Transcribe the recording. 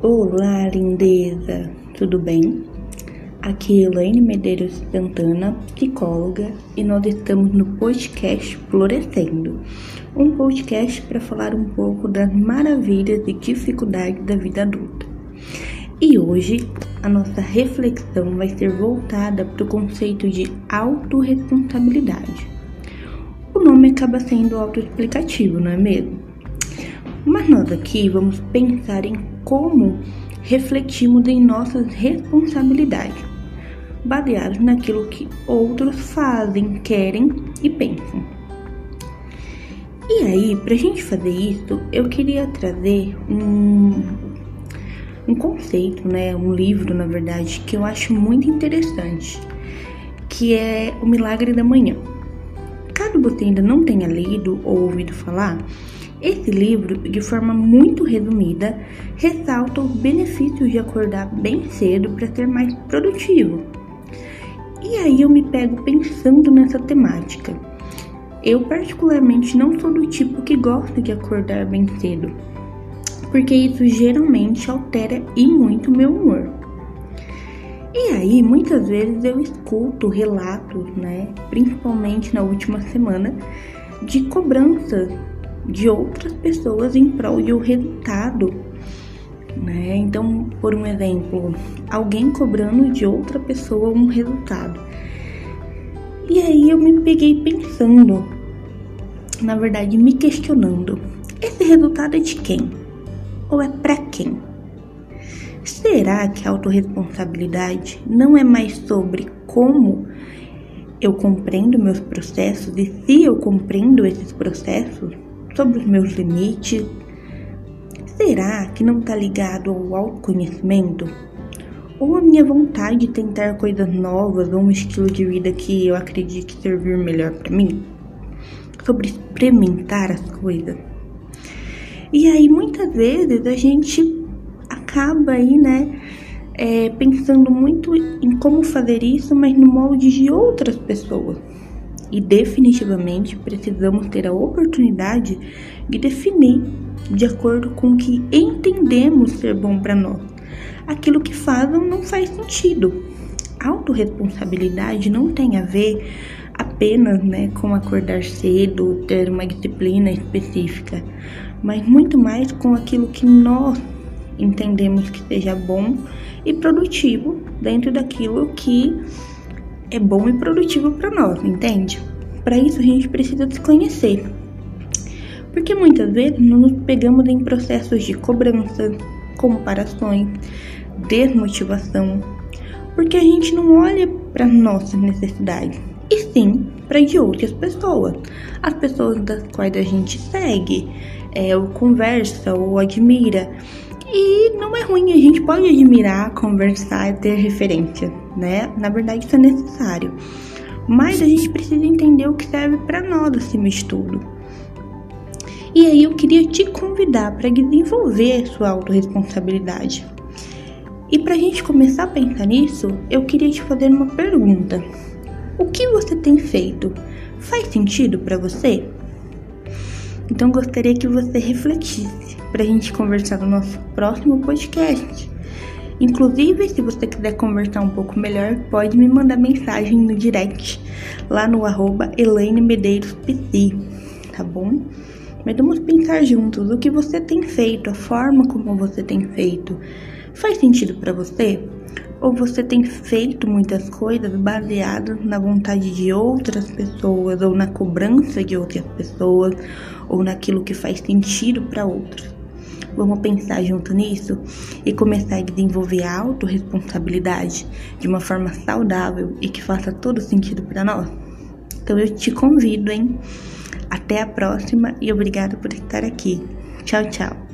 Olá, lindeza! Tudo bem? Aqui é Elaine Medeiros Santana, psicóloga, e nós estamos no podcast Florescendo, um podcast para falar um pouco das maravilhas e dificuldades da vida adulta. E hoje a nossa reflexão vai ser voltada para o conceito de autorresponsabilidade. O nome acaba sendo autoexplicativo, não é mesmo? Mas nós aqui vamos pensar em como refletimos em nossas responsabilidades, baseados naquilo que outros fazem, querem e pensam. E aí, para a gente fazer isso, eu queria trazer um, um conceito, né, um livro, na verdade, que eu acho muito interessante, que é O Milagre da Manhã. Caso você ainda não tenha lido ou ouvido falar, esse livro, de forma muito resumida, ressalta os benefícios de acordar bem cedo para ser mais produtivo. E aí eu me pego pensando nessa temática. Eu, particularmente, não sou do tipo que gosta de acordar bem cedo, porque isso geralmente altera e muito meu humor. E aí, muitas vezes eu escuto relatos, né, principalmente na última semana, de cobranças de outras pessoas em prol de um resultado. Né? Então, por um exemplo, alguém cobrando de outra pessoa um resultado. E aí eu me peguei pensando, na verdade, me questionando: esse resultado é de quem? Ou é para quem? Será que a autorresponsabilidade não é mais sobre como eu compreendo meus processos e se eu compreendo esses processos? Sobre os meus limites? Será que não está ligado ao autoconhecimento? Ou a minha vontade de tentar coisas novas ou um estilo de vida que eu acredito servir melhor para mim? Sobre experimentar as coisas. E aí muitas vezes a gente acaba aí, né, é, pensando muito em como fazer isso, mas no molde de outras pessoas e definitivamente precisamos ter a oportunidade de definir de acordo com o que entendemos ser bom para nós. Aquilo que fazem não faz sentido. Autoresponsabilidade não tem a ver apenas né, com acordar cedo, ter uma disciplina específica, mas muito mais com aquilo que nós entendemos que seja bom e produtivo dentro daquilo que é bom e produtivo para nós, entende? Para isso a gente precisa se conhecer. Porque muitas vezes nos pegamos em processos de cobrança, comparações, desmotivação, porque a gente não olha para nossas necessidades, e sim para de outras pessoas, as pessoas das quais a gente segue, é, ou conversa ou admira. E não é ruim, a gente pode admirar, conversar e ter referência, né? Na verdade, isso é necessário. Mas a gente precisa entender o que serve para nós acima de tudo. E aí eu queria te convidar para desenvolver sua autorresponsabilidade. E para a gente começar a pensar nisso, eu queria te fazer uma pergunta. O que você tem feito faz sentido para você? Então gostaria que você refletisse para a gente conversar no nosso próximo podcast. Inclusive, se você quiser conversar um pouco melhor, pode me mandar mensagem no direct, lá no arroba Elaine Medeiros PC, tá bom? Mas vamos pensar juntos o que você tem feito, a forma como você tem feito. Faz sentido para você? Ou você tem feito muitas coisas baseadas na vontade de outras pessoas, ou na cobrança de outras pessoas, ou naquilo que faz sentido para outros? Vamos pensar junto nisso e começar a desenvolver a autorresponsabilidade de uma forma saudável e que faça todo sentido para nós? Então eu te convido, hein? Até a próxima e obrigada por estar aqui. Tchau, tchau.